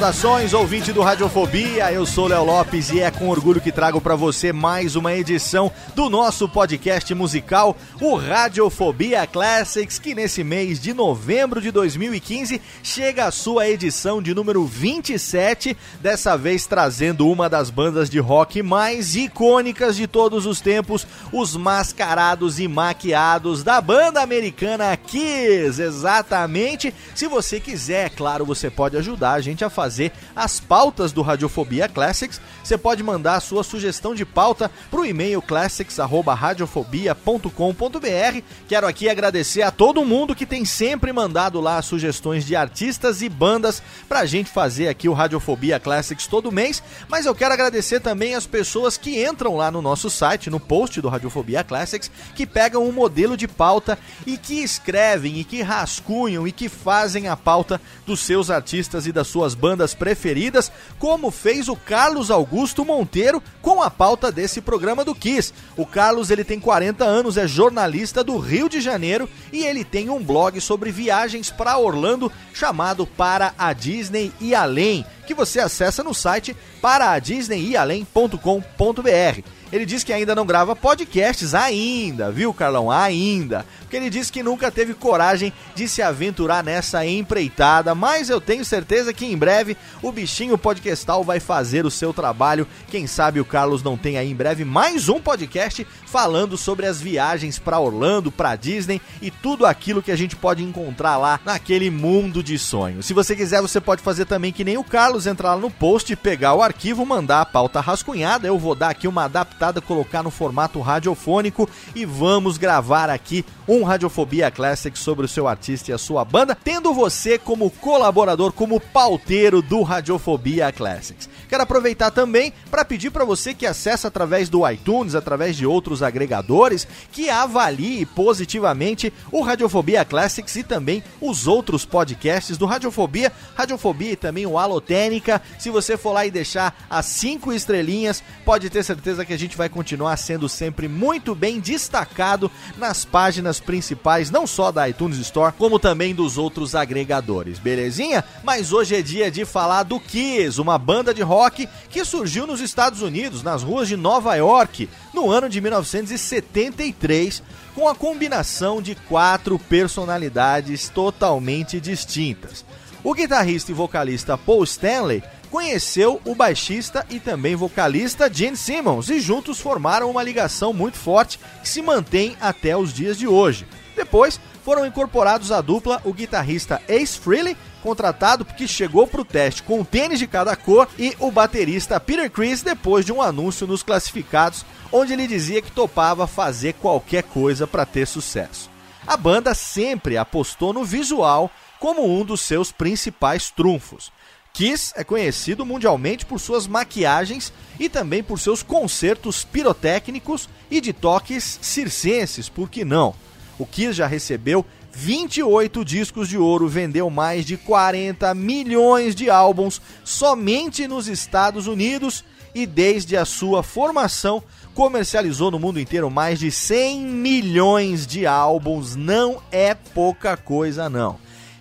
Saudações, ouvinte do Radiofobia. Eu sou Léo Lopes e é com orgulho que trago para você mais uma edição do nosso podcast musical, o Radiofobia Classics, que nesse mês de novembro de 2015 chega à sua edição de número 27, dessa vez trazendo uma das bandas de rock mais icônicas de todos os tempos, os mascarados e maquiados da banda americana Kiss. Exatamente. Se você quiser, é claro, você pode ajudar a gente a fazer as pautas do Radiofobia Classics. Você pode mandar a sua sugestão de pauta para o e-mail classics@radiofobia.com.br. Quero aqui agradecer a todo mundo que tem sempre mandado lá sugestões de artistas e bandas para a gente fazer aqui o Radiofobia Classics todo mês. Mas eu quero agradecer também as pessoas que entram lá no nosso site, no post do Radiofobia Classics, que pegam um modelo de pauta e que escrevem e que rascunham e que fazem a pauta dos seus artistas e das suas bandas preferidas, como fez o Carlos Augusto Monteiro com a pauta desse programa do Kiss. O Carlos ele tem 40 anos, é jornalista do Rio de Janeiro e ele tem um blog sobre viagens para Orlando chamado Para a Disney e Além, que você acessa no site paradisneyialém.com.br. Ele diz que ainda não grava podcasts ainda, viu, Carlão? Ainda. Porque ele diz que nunca teve coragem de se aventurar nessa empreitada, mas eu tenho certeza que em breve o bichinho podcastal vai fazer o seu trabalho. Quem sabe o Carlos não tem aí em breve mais um podcast falando sobre as viagens para Orlando, para Disney e tudo aquilo que a gente pode encontrar lá naquele mundo de sonhos. Se você quiser, você pode fazer também que nem o Carlos, entrar lá no post, pegar o arquivo, mandar a pauta rascunhada. Eu vou dar aqui uma adaptação colocar no formato radiofônico e vamos gravar aqui um Radiofobia Classic sobre o seu artista e a sua banda, tendo você como colaborador, como pauteiro do Radiofobia Classics. Quero aproveitar também para pedir para você que acessa através do iTunes, através de outros agregadores, que avalie positivamente o Radiofobia Classics e também os outros podcasts do Radiofobia, Radiofobia e também o Alotênica. Se você for lá e deixar as cinco estrelinhas, pode ter certeza que a gente vai continuar sendo sempre muito bem destacado nas páginas principais, não só da iTunes Store, como também dos outros agregadores, belezinha? Mas hoje é dia de falar do Kiss, uma banda de rock que surgiu nos Estados Unidos, nas ruas de Nova York, no ano de 1973, com a combinação de quatro personalidades totalmente distintas. O guitarrista e vocalista Paul Stanley conheceu o baixista e também vocalista Gene Simmons e juntos formaram uma ligação muito forte que se mantém até os dias de hoje. Depois foram incorporados à dupla o guitarrista Ace Frehley, contratado porque chegou para o teste com um tênis de cada cor, e o baterista Peter Chris depois de um anúncio nos classificados onde ele dizia que topava fazer qualquer coisa para ter sucesso. A banda sempre apostou no visual como um dos seus principais trunfos. Kiss é conhecido mundialmente por suas maquiagens e também por seus concertos pirotécnicos e de toques circenses, por que não? O Kiss já recebeu 28 discos de ouro, vendeu mais de 40 milhões de álbuns somente nos Estados Unidos e desde a sua formação comercializou no mundo inteiro mais de 100 milhões de álbuns. Não é pouca coisa não.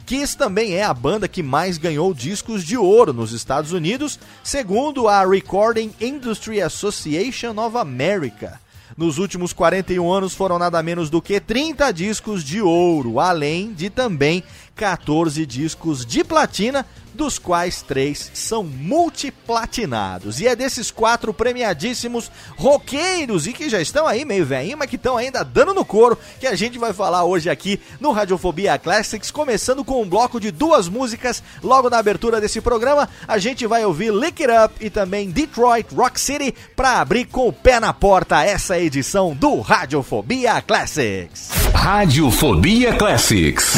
Kiss também é a banda que mais ganhou discos de ouro nos Estados Unidos, segundo a Recording Industry Association of America. Nos últimos 41 anos foram nada menos do que 30 discos de ouro, além de também 14 discos de platina, dos quais três são multiplatinados. E é desses quatro premiadíssimos roqueiros e que já estão aí meio velhinho, mas que estão ainda dando no couro, que a gente vai falar hoje aqui no Radiofobia Classics, começando com um bloco de duas músicas logo na abertura desse programa. A gente vai ouvir Lick It Up e também Detroit Rock City para abrir com o pé na porta essa edição do Radiofobia Classics. Radiofobia Classics.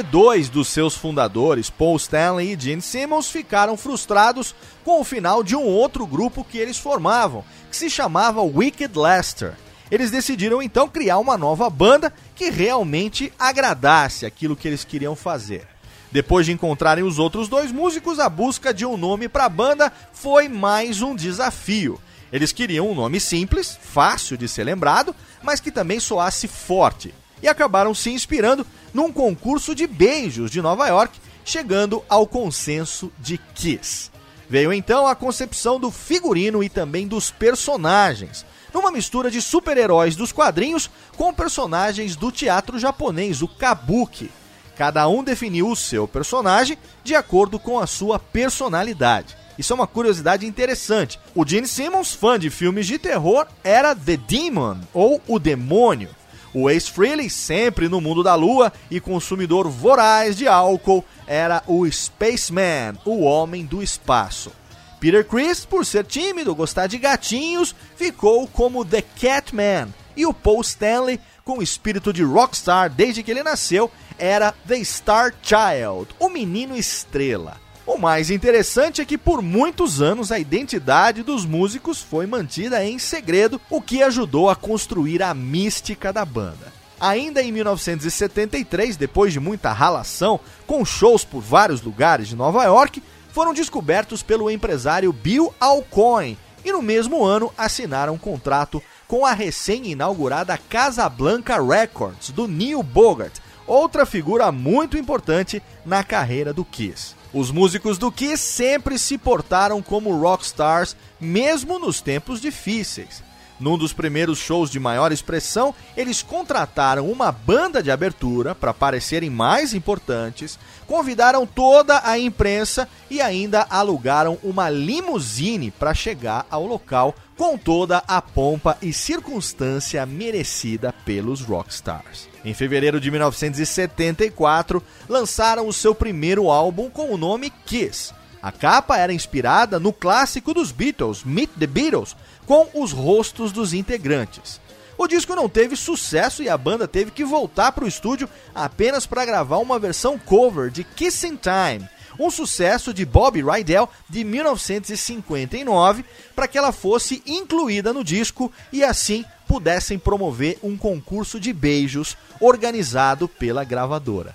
Porque dois dos seus fundadores, Paul Stanley e Gene Simmons, ficaram frustrados com o final de um outro grupo que eles formavam, que se chamava Wicked Lester. Eles decidiram então criar uma nova banda que realmente agradasse aquilo que eles queriam fazer. Depois de encontrarem os outros dois músicos, a busca de um nome para a banda foi mais um desafio. Eles queriam um nome simples, fácil de ser lembrado, mas que também soasse forte. E acabaram se inspirando num concurso de beijos de Nova York, chegando ao consenso de Kiss. Veio então a concepção do figurino e também dos personagens, numa mistura de super-heróis dos quadrinhos com personagens do teatro japonês, o kabuki. Cada um definiu o seu personagem de acordo com a sua personalidade. Isso é uma curiosidade interessante. O Gene Simmons, fã de filmes de terror, era The Demon, ou o Demônio. O Ace Frehley, sempre no mundo da lua e consumidor voraz de álcool, era o Spaceman, o Homem do Espaço. Peter Criss, por ser tímido, gostar de gatinhos, ficou como The Catman. E o Paul Stanley, com espírito de rockstar desde que ele nasceu, era The Star Child, o menino estrela. O mais interessante é que por muitos anos a identidade dos músicos foi mantida em segredo, o que ajudou a construir a mística da banda. Ainda em 1973, depois de muita ralação, com shows por vários lugares de Nova York, foram descobertos pelo empresário Bill Alcoin e no mesmo ano assinaram um contrato com a recém-inaugurada Casablanca Records do Neil Bogart, outra figura muito importante na carreira do Kiss. Os músicos do Kiss sempre se portaram como rockstars, mesmo nos tempos difíceis. Num dos primeiros shows de maior expressão, eles contrataram uma banda de abertura para parecerem mais importantes, convidaram toda a imprensa e ainda alugaram uma limusine para chegar ao local com toda a pompa e circunstância merecida pelos rockstars. Em fevereiro de 1974, lançaram o seu primeiro álbum com o nome Kiss. A capa era inspirada no clássico dos Beatles, Meet the Beatles, com os rostos dos integrantes. O disco não teve sucesso e a banda teve que voltar para o estúdio apenas para gravar uma versão cover de Kissing Time, um sucesso de Bob Rydell de 1959, para que ela fosse incluída no disco e assim pudessem promover um concurso de beijos organizado pela gravadora.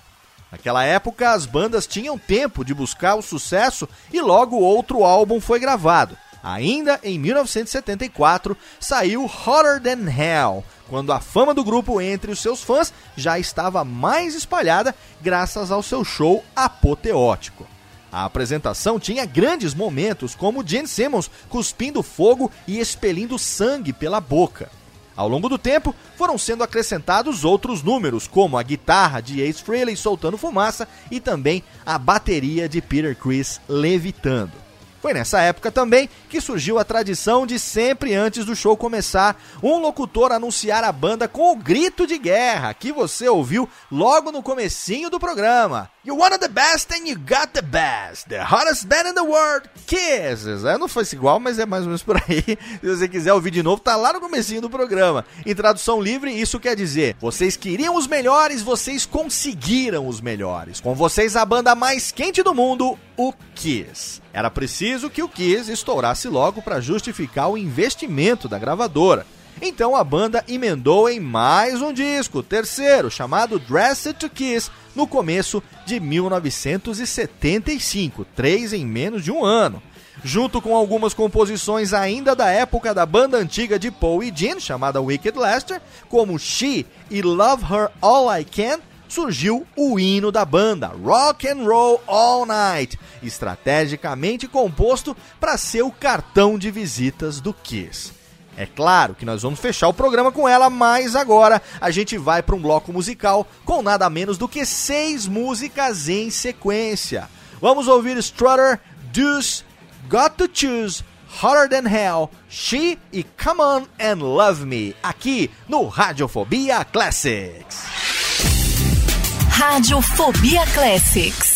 Naquela época, as bandas tinham tempo de buscar o sucesso e logo outro álbum foi gravado. Ainda em 1974, saiu Hotter Than Hell, quando a fama do grupo entre os seus fãs já estava mais espalhada graças ao seu show apoteótico. A apresentação tinha grandes momentos, como Gene Simmons cuspindo fogo e expelindo sangue pela boca. Ao longo do tempo, foram sendo acrescentados outros números, como a guitarra de Ace Frehley soltando fumaça e também a bateria de Peter Criss levitando. Foi nessa época também que surgiu a tradição de sempre antes do show começar, um locutor anunciar a banda com o grito de guerra que você ouviu logo no comecinho do programa. You wanted the best and you got the best. The hottest band in the world, Kisses. É, não foi igual, mas é mais ou menos por aí. Se você quiser ouvir de novo, tá lá no comecinho do programa. Em tradução livre, isso quer dizer: vocês queriam os melhores, vocês conseguiram os melhores. Com vocês a banda mais quente do mundo, o Kiss. Era preciso que o Kiss estourasse logo para justificar o investimento da gravadora. Então a banda emendou em mais um disco, terceiro, chamado Dressed to Kiss, no começo de 1975, três em menos de um ano. Junto com algumas composições ainda da época da banda antiga de Paul e Gene, chamada Wicked Lester, como She e Love Her All I Can, surgiu o hino da banda, Rock and Roll All Night, estrategicamente composto para ser o cartão de visitas do Kiss. É claro que nós vamos fechar o programa com ela, mas agora a gente vai para um bloco musical com nada menos do que seis músicas em sequência. Vamos ouvir Strutter, Deuce, Got to Choose, Hotter Than Hell, She e Come On and Love Me, aqui no Radiofobia Classics. Radiofobia Classics.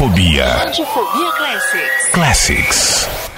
Radiofobia Radiofobia Classics. Classics.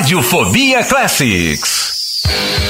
Radiofobia Classics.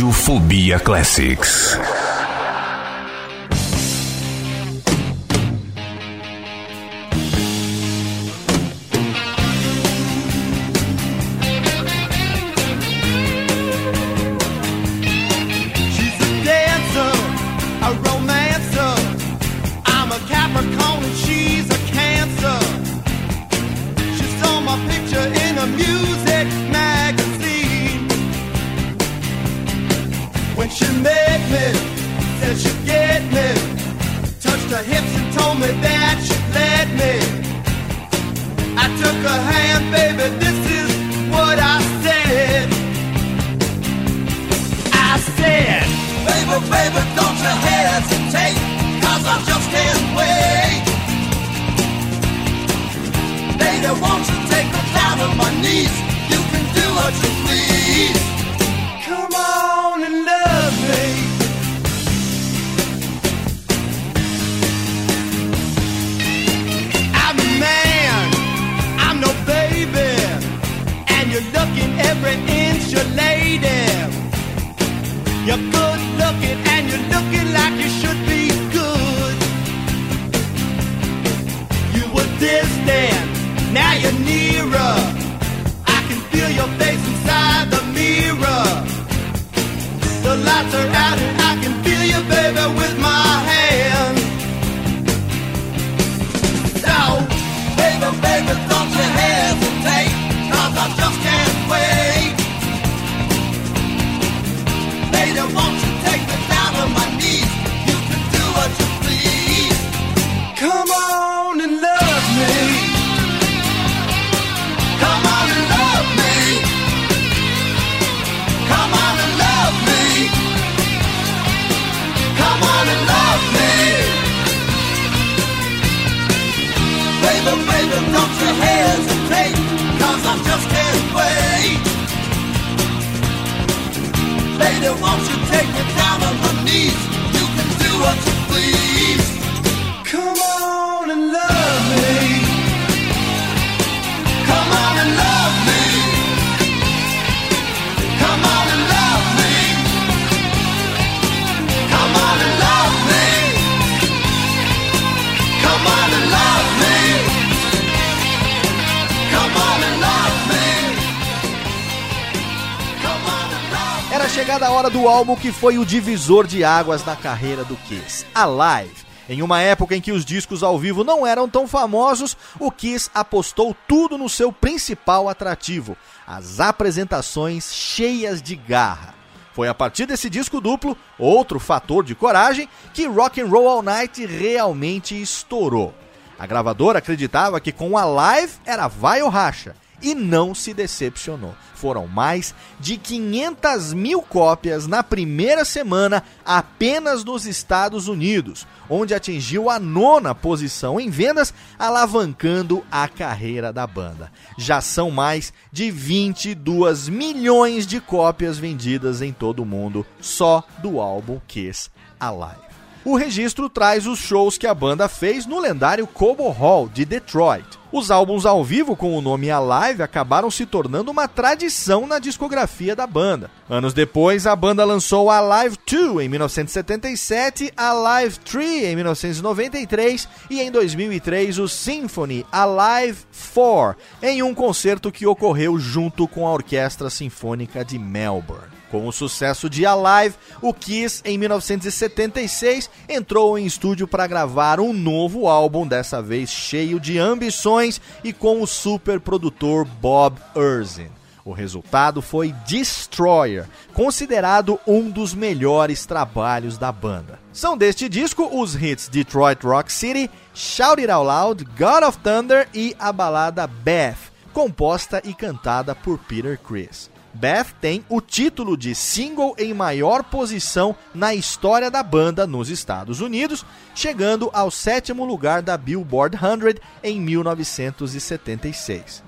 Radiofobia Classics. Álbum que foi o divisor de águas na carreira do Kiss, Alive. Em uma época em que os discos ao vivo não eram tão famosos, o Kiss apostou tudo no seu principal atrativo, as apresentações cheias de garra. Foi a partir desse disco duplo, outro fator de coragem, que Rock and Roll All Night realmente estourou. A gravadora acreditava que com a live era vai ou racha e não se decepcionou. Foram mais de 500 mil cópias na primeira semana apenas nos Estados Unidos, onde atingiu a nona posição em vendas, alavancando a carreira da banda. Já são mais de 22 milhões de cópias vendidas em todo o mundo só do álbum Kiss Alive. O registro traz os shows que a banda fez no lendário Cobo Hall de Detroit. Os álbuns ao vivo com o nome Alive acabaram se tornando uma tradição na discografia da banda. Anos depois, a banda lançou Alive 2 em 1977, Alive 3 em 1993 e em 2003 o Symphony Alive 4 em um concerto que ocorreu junto com a Orquestra Sinfônica de Melbourne. Com o sucesso de Alive, o Kiss, em 1976, entrou em estúdio para gravar um novo álbum, dessa vez cheio de ambições e com o super produtor Bob Erzin. O resultado foi Destroyer, considerado um dos melhores trabalhos da banda. São deste disco os hits Detroit Rock City, Shout It Out Loud, God of Thunder e a balada Beth, composta e cantada por Peter Criss. Beth tem o título de single em maior posição na história da banda nos Estados Unidos, chegando ao sétimo lugar da Billboard 100 em 1976.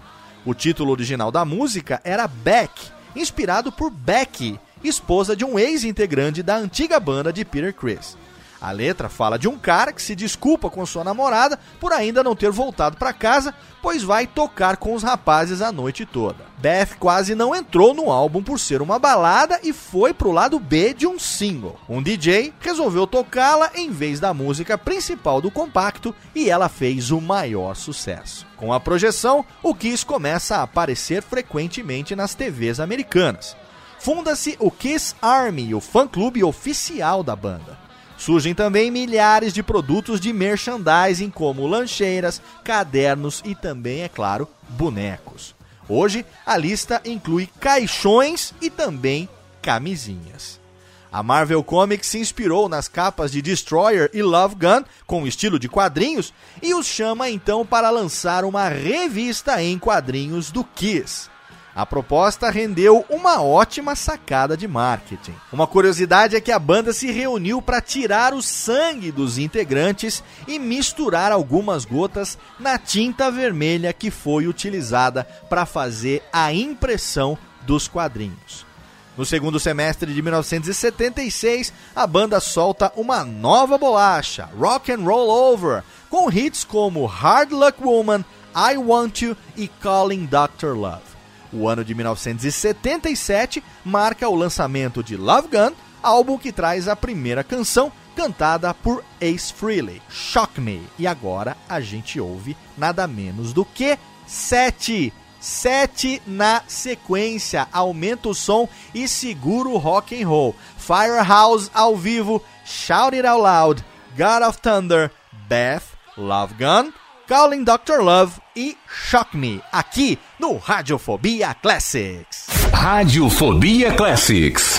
O título original da música era Beck, inspirado por Becky, esposa de um ex-integrante da antiga banda de Peter Criss. A letra fala de um cara que se desculpa com sua namorada por ainda não ter voltado para casa, pois vai tocar com os rapazes a noite toda. Beth quase não entrou no álbum por ser uma balada e foi pro lado B de um single. Um DJ resolveu tocá-la em vez da música principal do compacto e ela fez o maior sucesso. Com a projeção, o Kiss começa a aparecer frequentemente nas TVs americanas. Funda-se o Kiss Army, o fã-clube oficial da banda. Surgem também milhares de produtos de merchandising, como lancheiras, cadernos e também, é claro, bonecos. Hoje, a lista inclui caixões e também camisinhas. A Marvel Comics se inspirou nas capas de Destroyer e Love Gun, com estilo de quadrinhos, e os chama então para lançar uma revista em quadrinhos do Kiss. A proposta rendeu uma ótima sacada de marketing. Uma curiosidade é que a banda se reuniu para tirar o sangue dos integrantes e misturar algumas gotas na tinta vermelha que foi utilizada para fazer a impressão dos quadrinhos. No segundo semestre de 1976, a banda solta uma nova bolacha, Rock and Roll Over, com hits como Hard Luck Woman, I Want You e Calling Dr. Love. O ano de 1977 marca o lançamento de Love Gun, álbum que traz a primeira canção cantada por Ace Frehley, Shock Me. E agora a gente ouve nada menos do que sete. Sete na sequência. Aumenta o som e segura o rock and roll. Firehouse ao vivo, Shout It Out Loud, God of Thunder, Beth, Love Gun, Calling Dr. Love e Shock Me, aqui no Radiofobia Classics. Radiofobia Classics.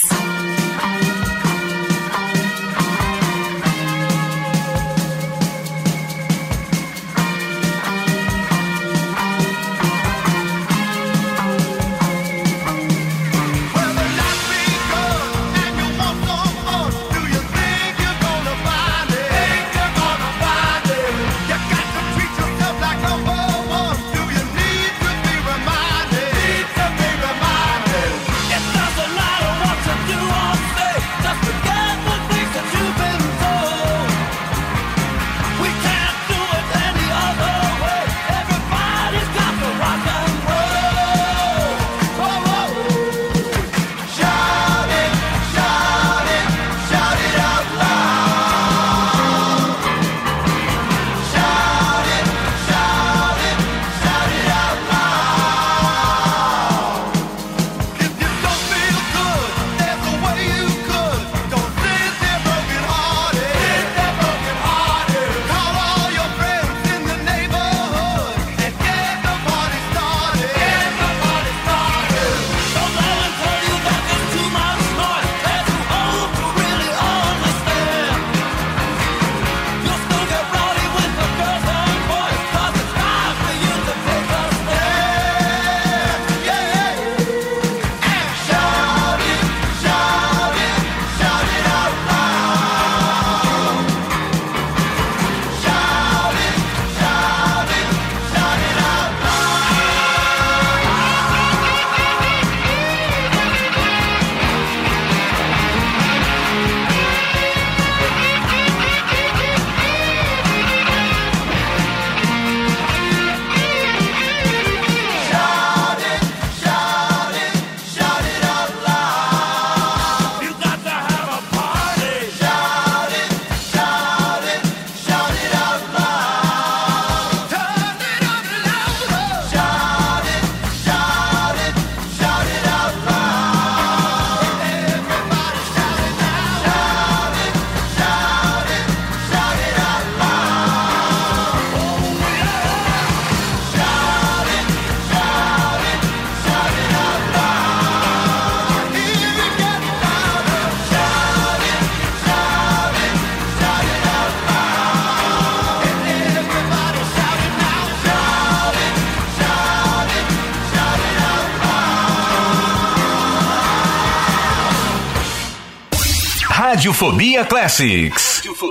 Radiofobia Classics. Radiofobia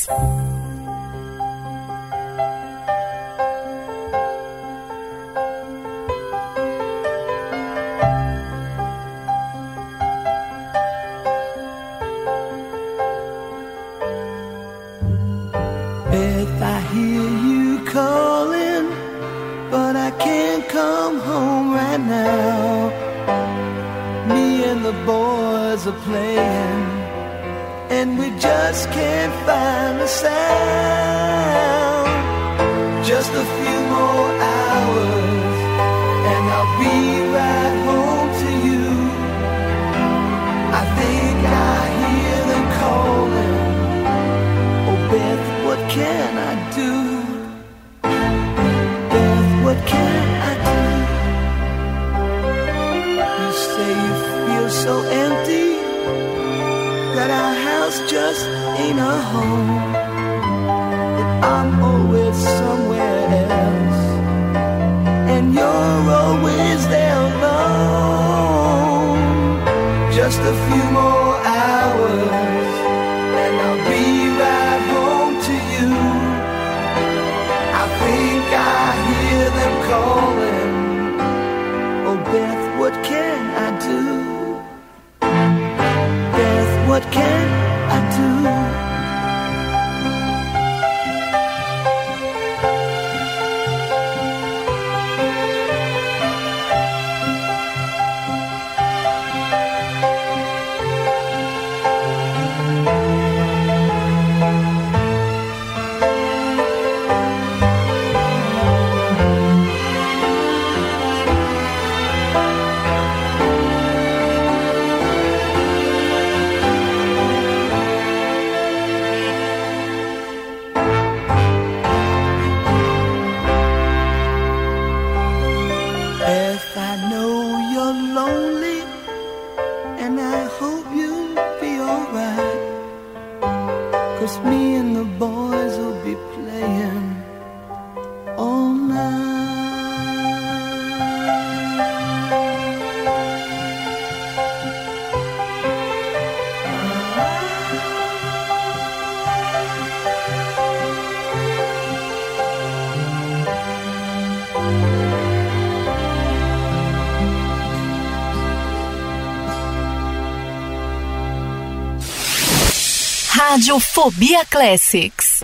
Rádio Fobia Classics.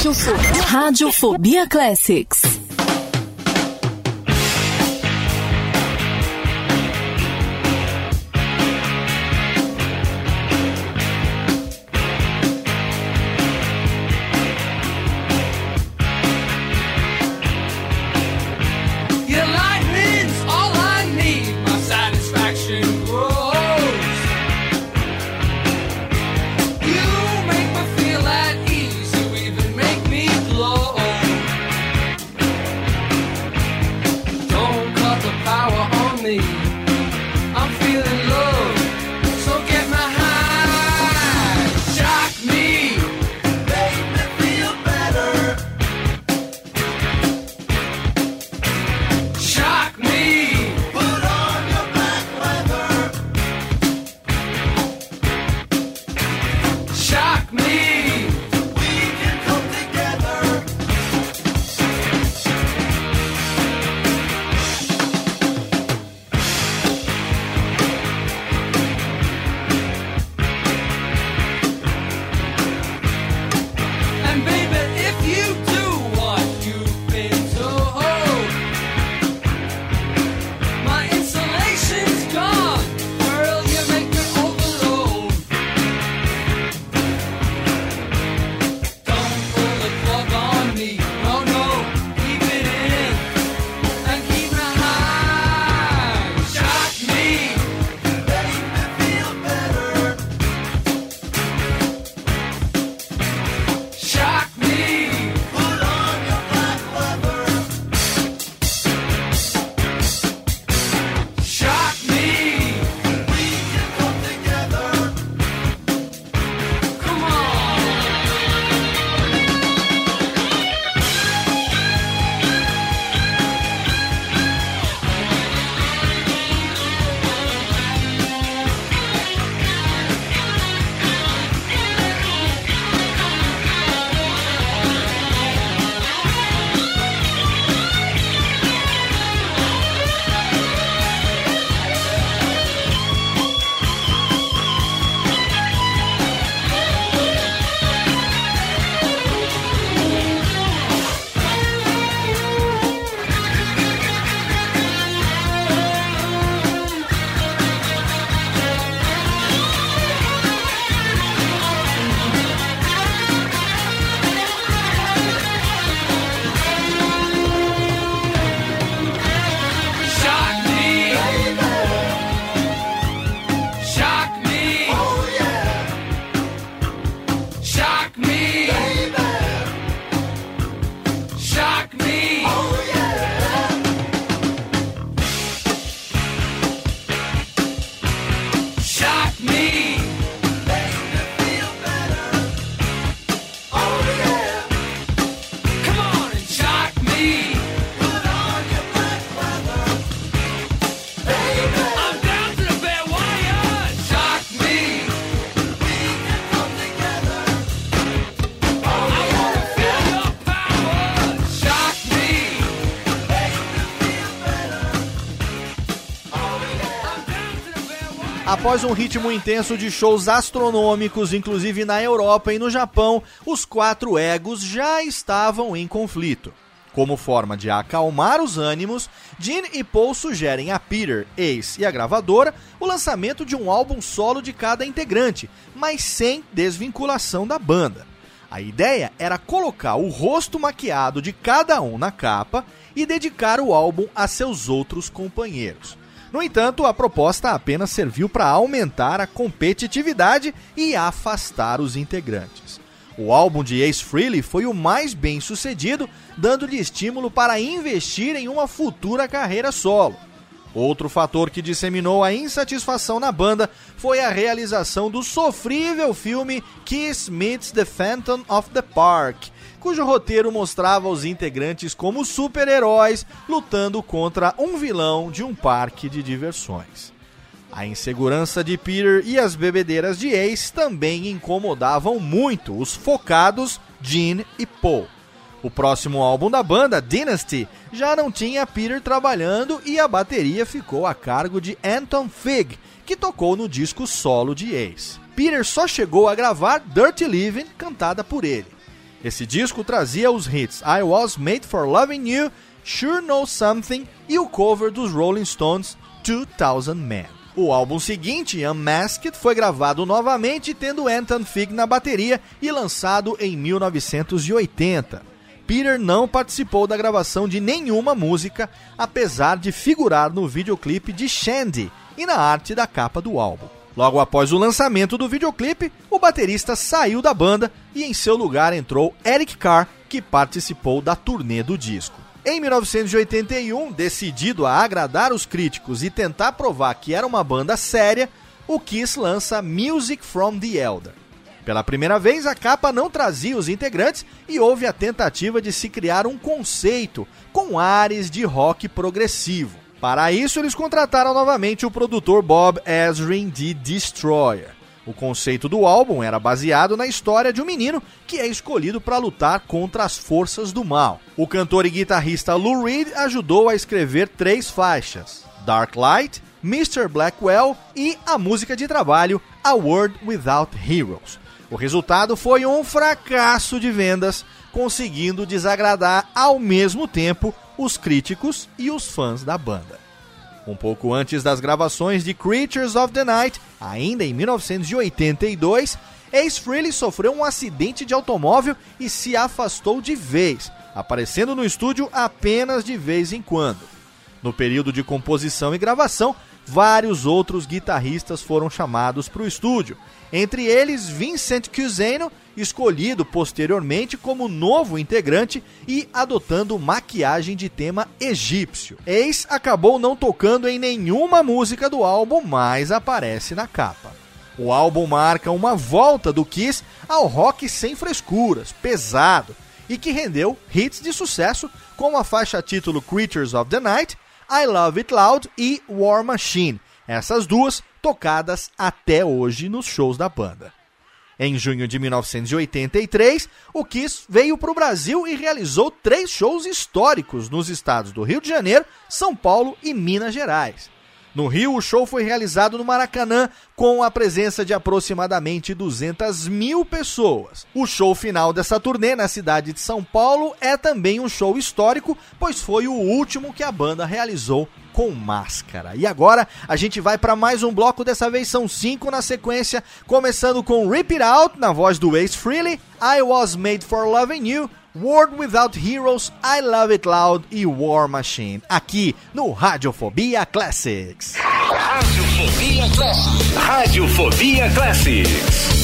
Thinking. Radiofo Radiofobia Classics. Após um ritmo intenso de shows astronômicos, inclusive na Europa e no Japão, os quatro egos já estavam em conflito. Como forma de acalmar os ânimos, Gene e Paul sugerem a Peter, Ace e a gravadora o lançamento de um álbum solo de cada integrante, mas sem desvinculação da banda. A ideia era colocar o rosto maquiado de cada um na capa e dedicar o álbum a seus outros companheiros. No entanto, a proposta apenas serviu para aumentar a competitividade e afastar os integrantes. O álbum de Ace Frehley foi o mais bem sucedido, dando-lhe estímulo para investir em uma futura carreira solo. Outro fator que disseminou a insatisfação na banda foi a realização do sofrível filme Kiss Meets the Phantom of the Park, cujo roteiro mostrava os integrantes como super-heróis lutando contra um vilão de um parque de diversões. A insegurança de Peter e as bebedeiras de Ace também incomodavam muito os focados Gene e Paul. O próximo álbum da banda, Dynasty, já não tinha Peter trabalhando e a bateria ficou a cargo de Anton Fig, que tocou no disco solo de Ace. Peter só chegou a gravar Dirty Living, cantada por ele. Esse disco trazia os hits I Was Made for Loving You, Sure Know Something e o cover dos Rolling Stones 2000 Men. O álbum seguinte, Unmasked, foi gravado novamente, tendo Anton Fig na bateria e lançado em 1980. Peter não participou da gravação de nenhuma música, apesar de figurar no videoclipe de Shandy e na arte da capa do álbum. Logo após o lançamento do videoclipe, o baterista saiu da banda e em seu lugar entrou Eric Carr, que participou da turnê do disco. Em 1981, decidido a agradar os críticos e tentar provar que era uma banda séria, o Kiss lança Music from the Elder. Pela primeira vez, a capa não trazia os integrantes e houve a tentativa de se criar um conceito com ares de rock progressivo. Para isso, eles contrataram novamente o produtor Bob Ezrin de Destroyer. O conceito do álbum era baseado na história de um menino que é escolhido para lutar contra as forças do mal. O cantor e guitarrista Lou Reed ajudou a escrever três faixas: Dark Light, Mr. Blackwell e a música de trabalho A World Without Heroes. O resultado foi um fracasso de vendas, conseguindo desagradar ao mesmo tempo os críticos e os fãs da banda. Um pouco antes das gravações de Creatures of the Night, ainda em 1982, Ace Frehley sofreu um acidente de automóvel e se afastou de vez, aparecendo no estúdio apenas de vez em quando. No período de composição e gravação, vários outros guitarristas foram chamados para o estúdio, entre eles Vincent Cuseno, escolhido posteriormente como novo integrante e adotando maquiagem de tema egípcio. Ace acabou não tocando em nenhuma música do álbum, mas aparece na capa. O álbum marca uma volta do Kiss ao rock sem frescuras, pesado, e que rendeu hits de sucesso como a faixa título Creatures of the Night, I Love It Loud e War Machine, essas duas tocadas até hoje nos shows da banda. Em junho de 1983, o Kiss veio para o Brasil e realizou três shows históricos nos estados do Rio de Janeiro, São Paulo e Minas Gerais. No Rio, o show foi realizado no Maracanã com a presença de aproximadamente 200 mil pessoas. O show final dessa turnê na cidade de São Paulo é também um show histórico, pois foi o último que a banda realizou com máscara. E agora a gente vai para mais um bloco, dessa vez são cinco na sequência, começando com Rip It Out, na voz do Ace Frehley, I Was Made for Loving You, World Without Heroes, I Love It Loud e War Machine, aqui no Radiofobia Classics. Radiofobia Classics. Radiofobia Classics.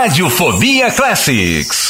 Radiofobia Classics.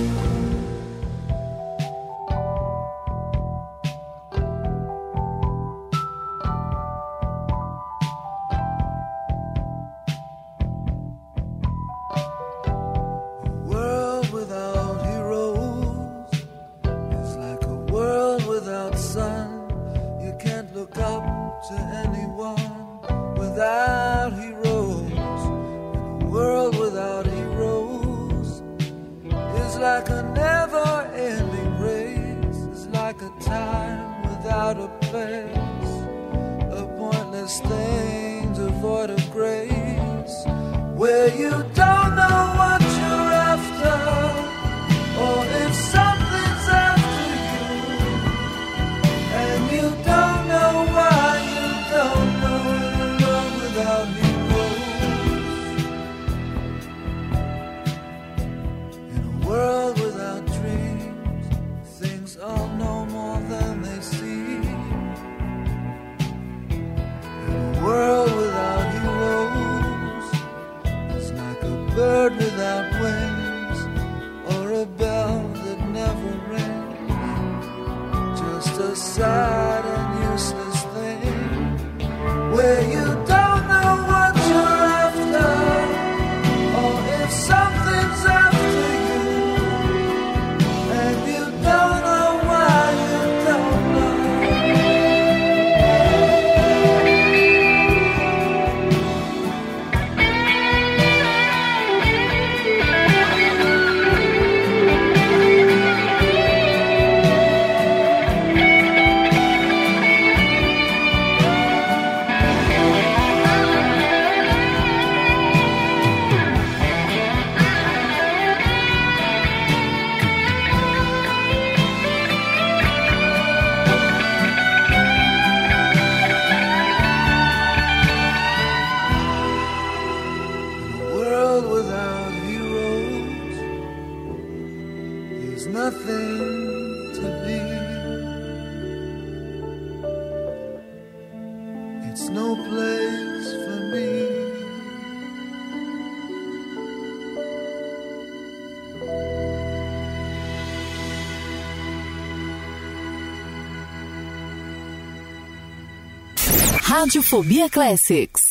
Radiofobia Classics.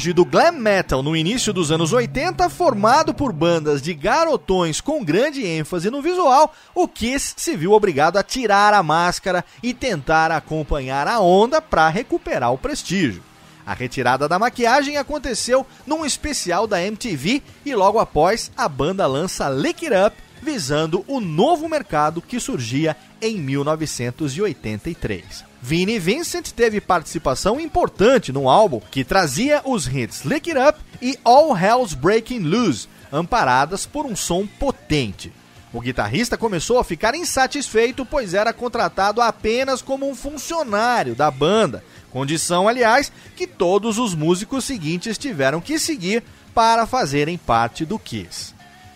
Auge do glam metal no início dos anos 80, formado por bandas de garotões com grande ênfase no visual, o Kiss se viu obrigado a tirar a máscara e tentar acompanhar a onda para recuperar o prestígio. A retirada da maquiagem aconteceu num especial da MTV e logo após a banda lança Lick It Up, visando o novo mercado que surgia em 1983. Vini Vincent teve participação importante no álbum que trazia os hits Lick It Up e All Hell's Breaking Loose, amparadas por um som potente. O guitarrista começou a ficar insatisfeito, pois era contratado apenas como um funcionário da banda, condição, aliás, que todos os músicos seguintes tiveram que seguir para fazerem parte do Kiss.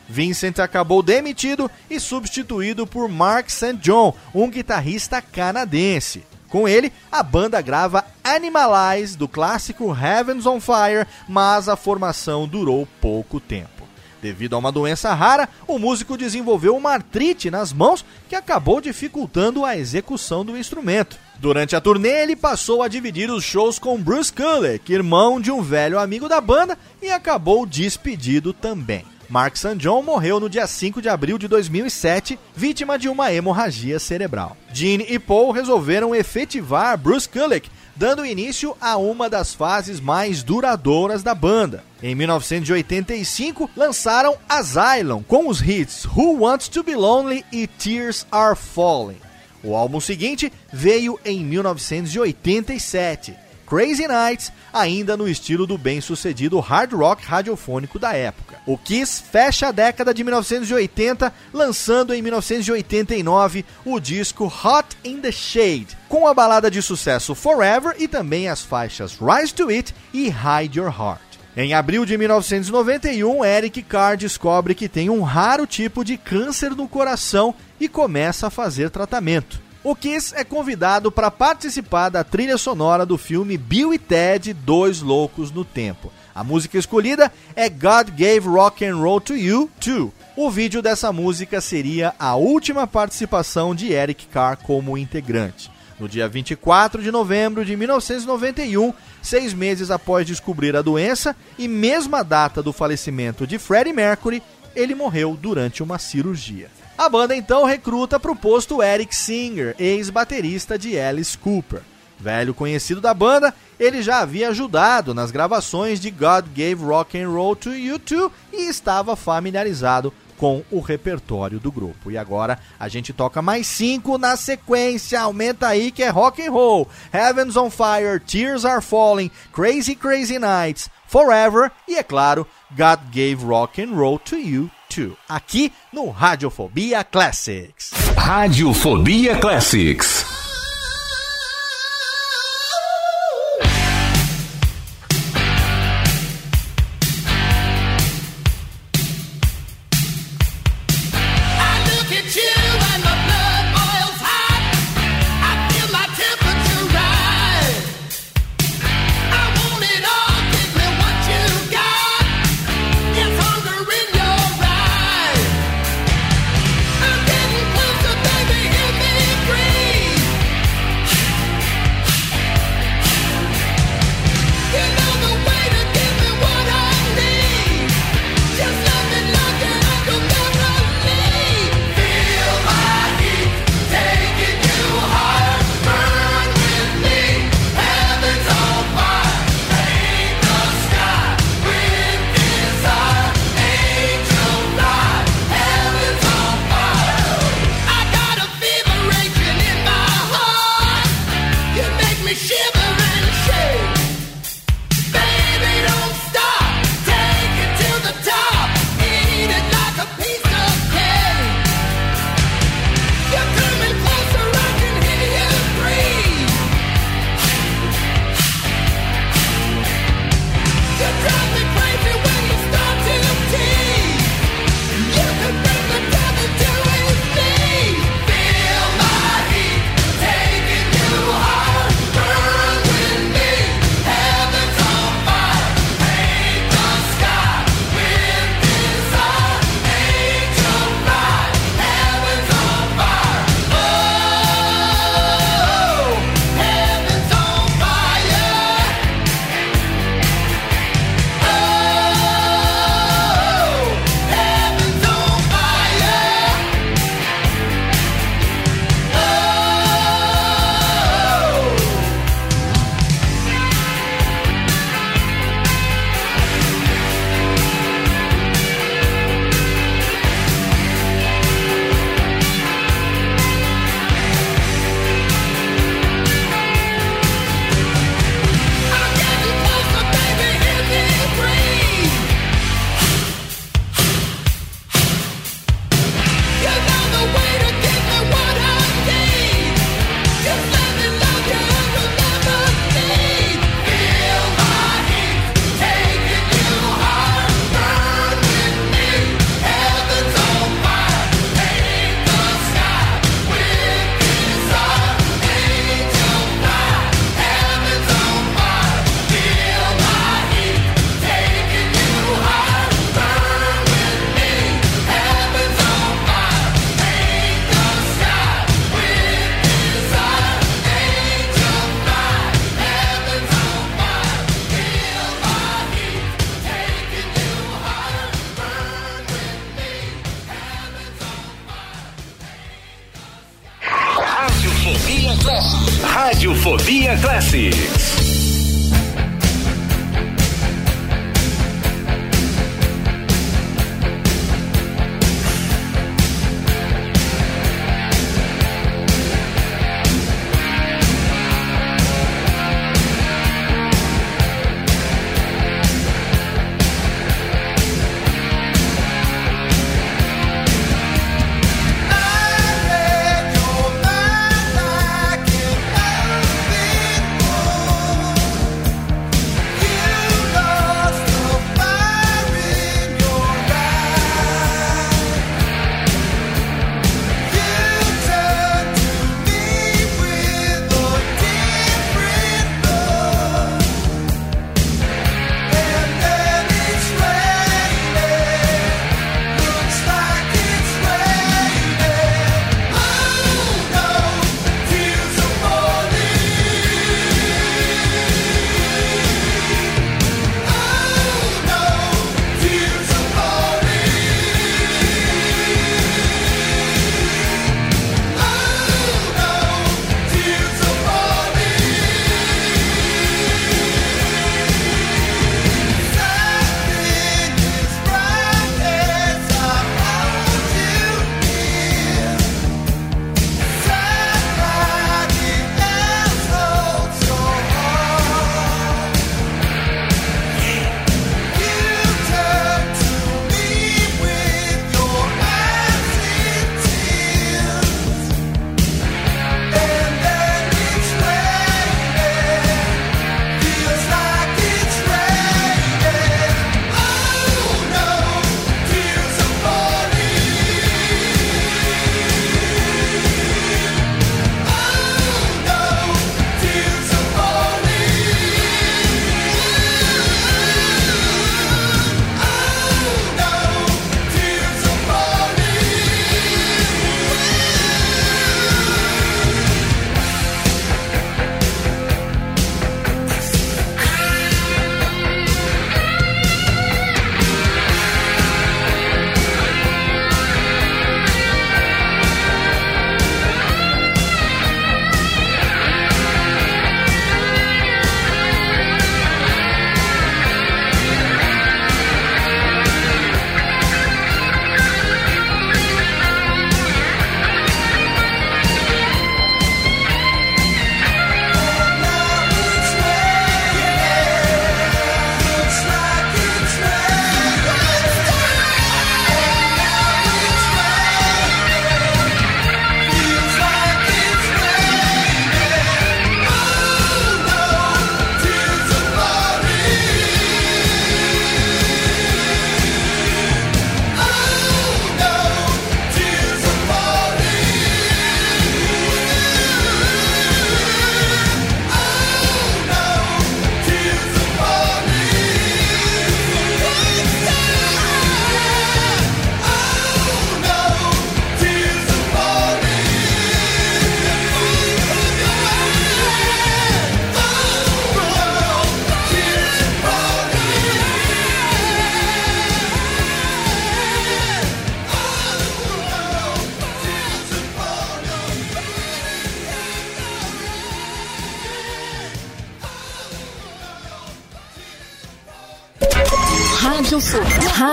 Vincent acabou demitido e substituído por Mark St. John, um guitarrista canadense. Com ele, a banda grava Animalize do clássico Heavens on Fire, mas a formação durou pouco tempo. Devido a uma doença rara, o músico desenvolveu uma artrite nas mãos que acabou dificultando a execução do instrumento. Durante a turnê, ele passou a dividir os shows com Bruce Kulick, irmão de um velho amigo da banda, e acabou despedido também. Mark St. John morreu no dia 5 de abril de 2007, vítima de uma hemorragia cerebral. Gene e Paul resolveram efetivar Bruce Kulick, dando início a uma das fases mais duradouras da banda. Em 1985, lançaram Asylum com os hits Who Wants to Be Lonely e Tears Are Falling. O álbum seguinte veio em 1987, Crazy Nights, ainda no estilo do bem-sucedido hard rock radiofônico da época. O Kiss fecha a década de 1980, lançando em 1989 o disco Hot in the Shade, com a balada de sucesso Forever e também as faixas Rise to It e Hide Your Heart. Em abril de 1991, Eric Carr descobre que tem um raro tipo de câncer no coração e começa a fazer tratamento. O Kiss é convidado para participar da trilha sonora do filme Bill e Ted Dois Loucos no Tempo. A música escolhida é God Gave Rock and Roll to You Too. O vídeo dessa música seria a última participação de Eric Carr como integrante. No dia 24 de novembro de 1991, seis meses após descobrir a doença e mesma data do falecimento de Freddie Mercury, ele morreu durante uma cirurgia. A banda então recruta para o posto Eric Singer, ex-baterista de Alice Cooper. Velho conhecido da banda, ele já havia ajudado nas gravações de God Gave Rock and Roll to You Too e estava familiarizado com o repertório do grupo. E agora a gente toca mais cinco na sequência. Aumenta aí que é rock and roll. Heavens on Fire, Tears Are Falling, Crazy Crazy Nights, Forever e é claro, God Gave Rock and Roll to You Too. Aqui no Radiofobia Classics. Radiofobia Classics.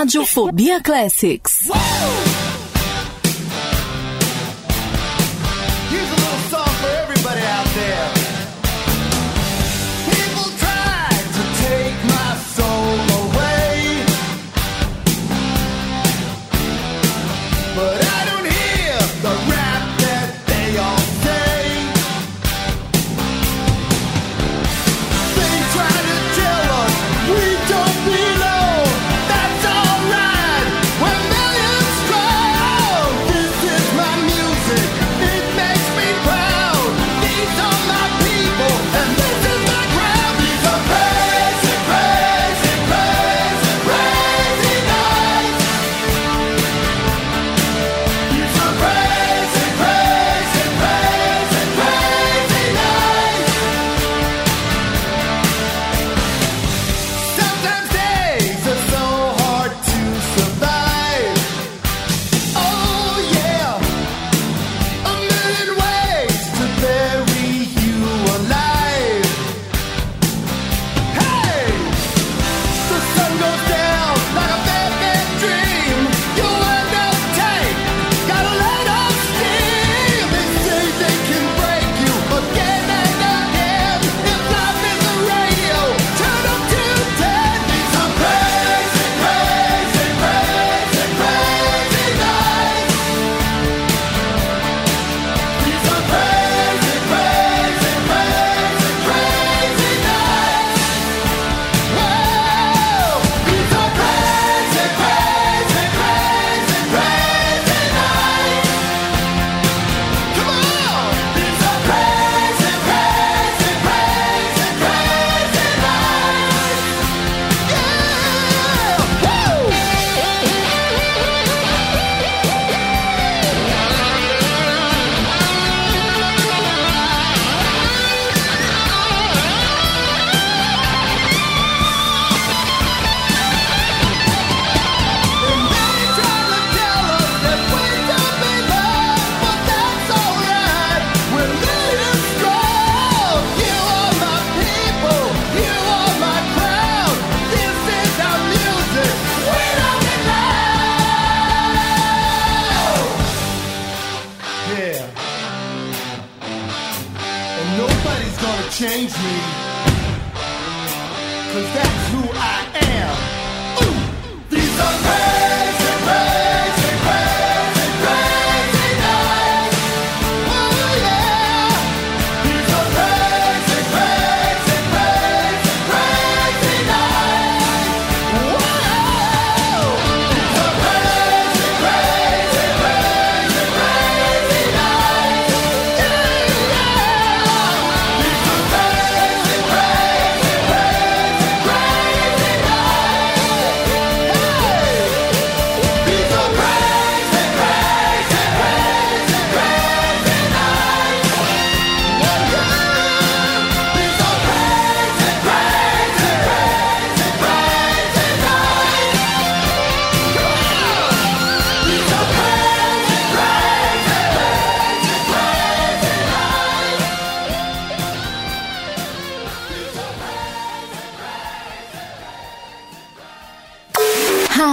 Radiofobia, Classics.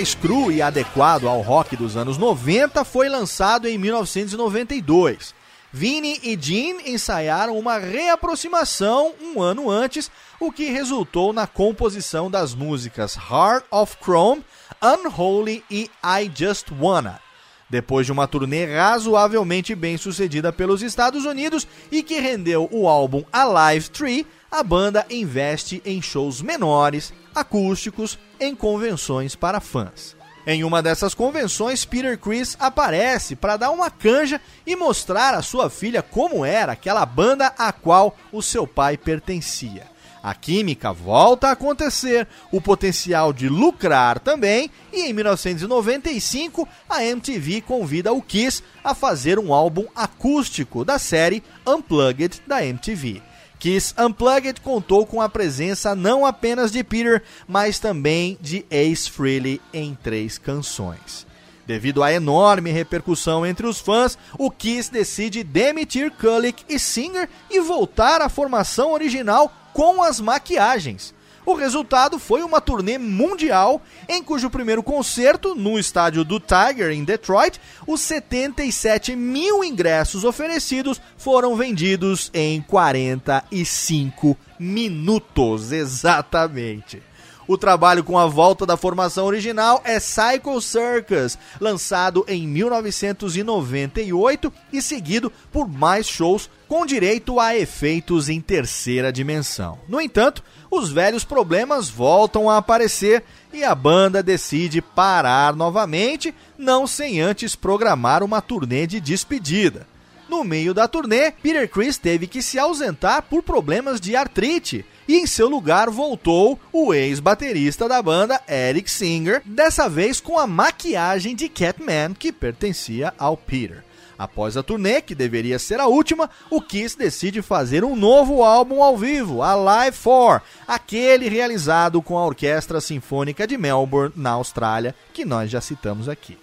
Mais cru e adequado ao rock dos anos 90, foi lançado em 1992. Vini e Jean ensaiaram uma reaproximação um ano antes, o que resultou na composição das músicas Heart of Chrome, Unholy e I Just Wanna. Depois de uma turnê razoavelmente bem sucedida pelos Estados Unidos e que rendeu o álbum Alive 3, a banda investe em shows menores, acústicos, em convenções para fãs. Em uma dessas convenções, Peter Chris aparece para dar uma canja e mostrar à sua filha como era aquela banda a qual o seu pai pertencia. A química volta a acontecer, o potencial de lucrar também, e em 1995 a MTV convida o Kiss a fazer um álbum acústico da série Unplugged da MTV. Kiss Unplugged contou com a presença não apenas de Peter, mas também de Ace Frehley em três canções. Devido à enorme repercussão entre os fãs, o Kiss decide demitir Kulick e Singer e voltar à formação original com as maquiagens. O resultado foi uma turnê mundial, em cujo primeiro concerto, no estádio do Tiger, em Detroit, os 77 mil ingressos oferecidos foram vendidos em 45 minutos, exatamente. O trabalho com a volta da formação original é Psycho Circus, lançado em 1998 e seguido por mais shows com direito a efeitos em terceira dimensão. No entanto, os velhos problemas voltam a aparecer e a banda decide parar novamente, não sem antes programar uma turnê de despedida. No meio da turnê, Peter Criss teve que se ausentar por problemas de artrite e em seu lugar voltou o ex-baterista da banda, Eric Singer, dessa vez com a maquiagem de Catman que pertencia ao Peter. Após a turnê, que deveria ser a última, o Kiss decide fazer um novo álbum ao vivo, a Live 4, aquele realizado com a Orquestra Sinfônica de Melbourne, na Austrália, que nós já citamos aqui.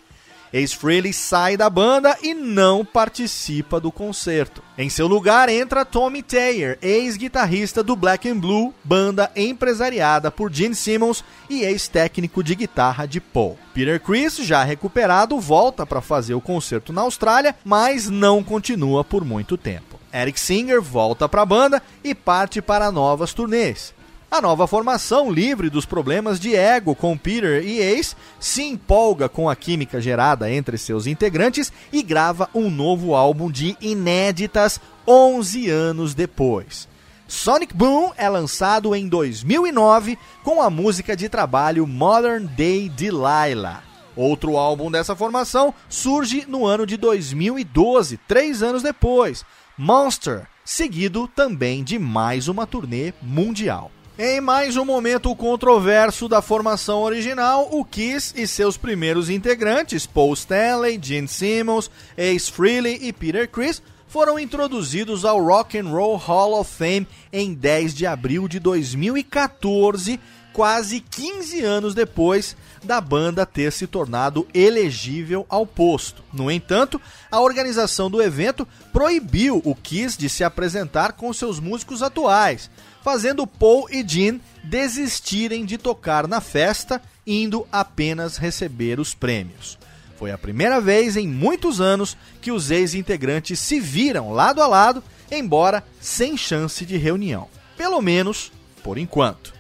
Ace Frehley sai da banda e não participa do concerto. Em seu lugar entra Tommy Taylor, ex-guitarrista do Black and Blue, banda empresariada por Gene Simmons e ex-técnico de guitarra de Paul. Peter Criss, já recuperado, volta para fazer o concerto na Austrália, mas não continua por muito tempo. Eric Singer volta para a banda e parte para novas turnês. A nova formação, livre dos problemas de ego com Peter e Ace, se empolga com a química gerada entre seus integrantes e grava um novo álbum de inéditas 11 anos depois. Sonic Boom é lançado em 2009 com a música de trabalho Modern Day Delilah. Outro álbum dessa formação surge no ano de 2012, três anos depois, Monster, seguido também de mais uma turnê mundial. Em mais um momento controverso da formação original, o Kiss e seus primeiros integrantes, Paul Stanley, Gene Simmons, Ace Frehley e Peter Criss, foram introduzidos ao Rock and Roll Hall of Fame em 10 de abril de 2014, quase 15 anos depois da banda ter se tornado elegível ao posto. No entanto, a organização do evento proibiu o Kiss de se apresentar com seus músicos atuais, fazendo Paul e Gene desistirem de tocar na festa, indo apenas receber os prêmios. Foi a primeira vez em muitos anos que os ex-integrantes se viram lado a lado, embora sem chance de reunião. Pelo menos por enquanto.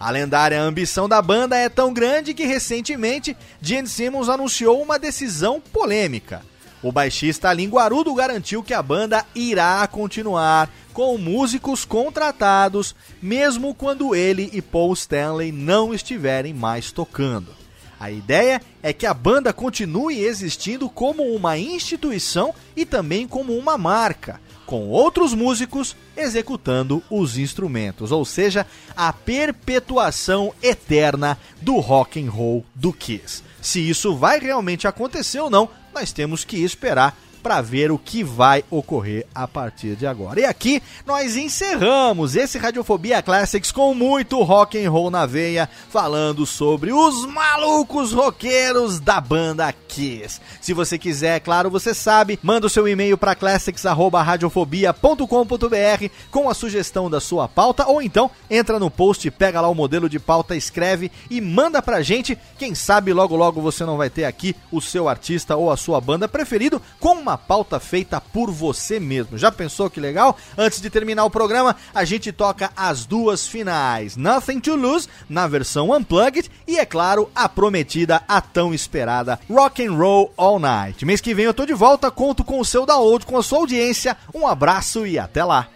A lendária ambição da banda é tão grande que recentemente Gene Simmons anunciou uma decisão polêmica. O baixista linguarudo garantiu que a banda irá continuar com músicos contratados, mesmo quando ele e Paul Stanley não estiverem mais tocando. A ideia é que a banda continue existindo como uma instituição e também como uma marca, com outros músicos executando os instrumentos, ou seja, a perpetuação eterna do rock and roll do Kiss. Se isso vai realmente acontecer ou não, nós temos que esperar para ver o que vai ocorrer a partir de agora. E aqui nós encerramos esse Radiofobia Classics com muito rock and roll na veia, falando sobre os malucos roqueiros da banda Kiss. Se você quiser, claro, você sabe, manda o seu e-mail para classics@radiofobia.com.br com a sugestão da sua pauta ou então entra no post, pega lá o modelo de pauta, escreve e manda pra gente. Quem sabe logo logo você não vai ter aqui o seu artista ou a sua banda preferido com uma pauta feita por você mesmo. Já pensou que legal? Antes de terminar o programa, a gente toca as duas finais: Nothing to Lose na versão Unplugged e é claro, a prometida, a tão esperada Rock and Roll All Night. Mês que vem eu tô de volta, conto com o seu download, com a sua audiência. Um abraço e até lá.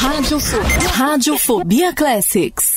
Radiofo- Radiofobia Classics.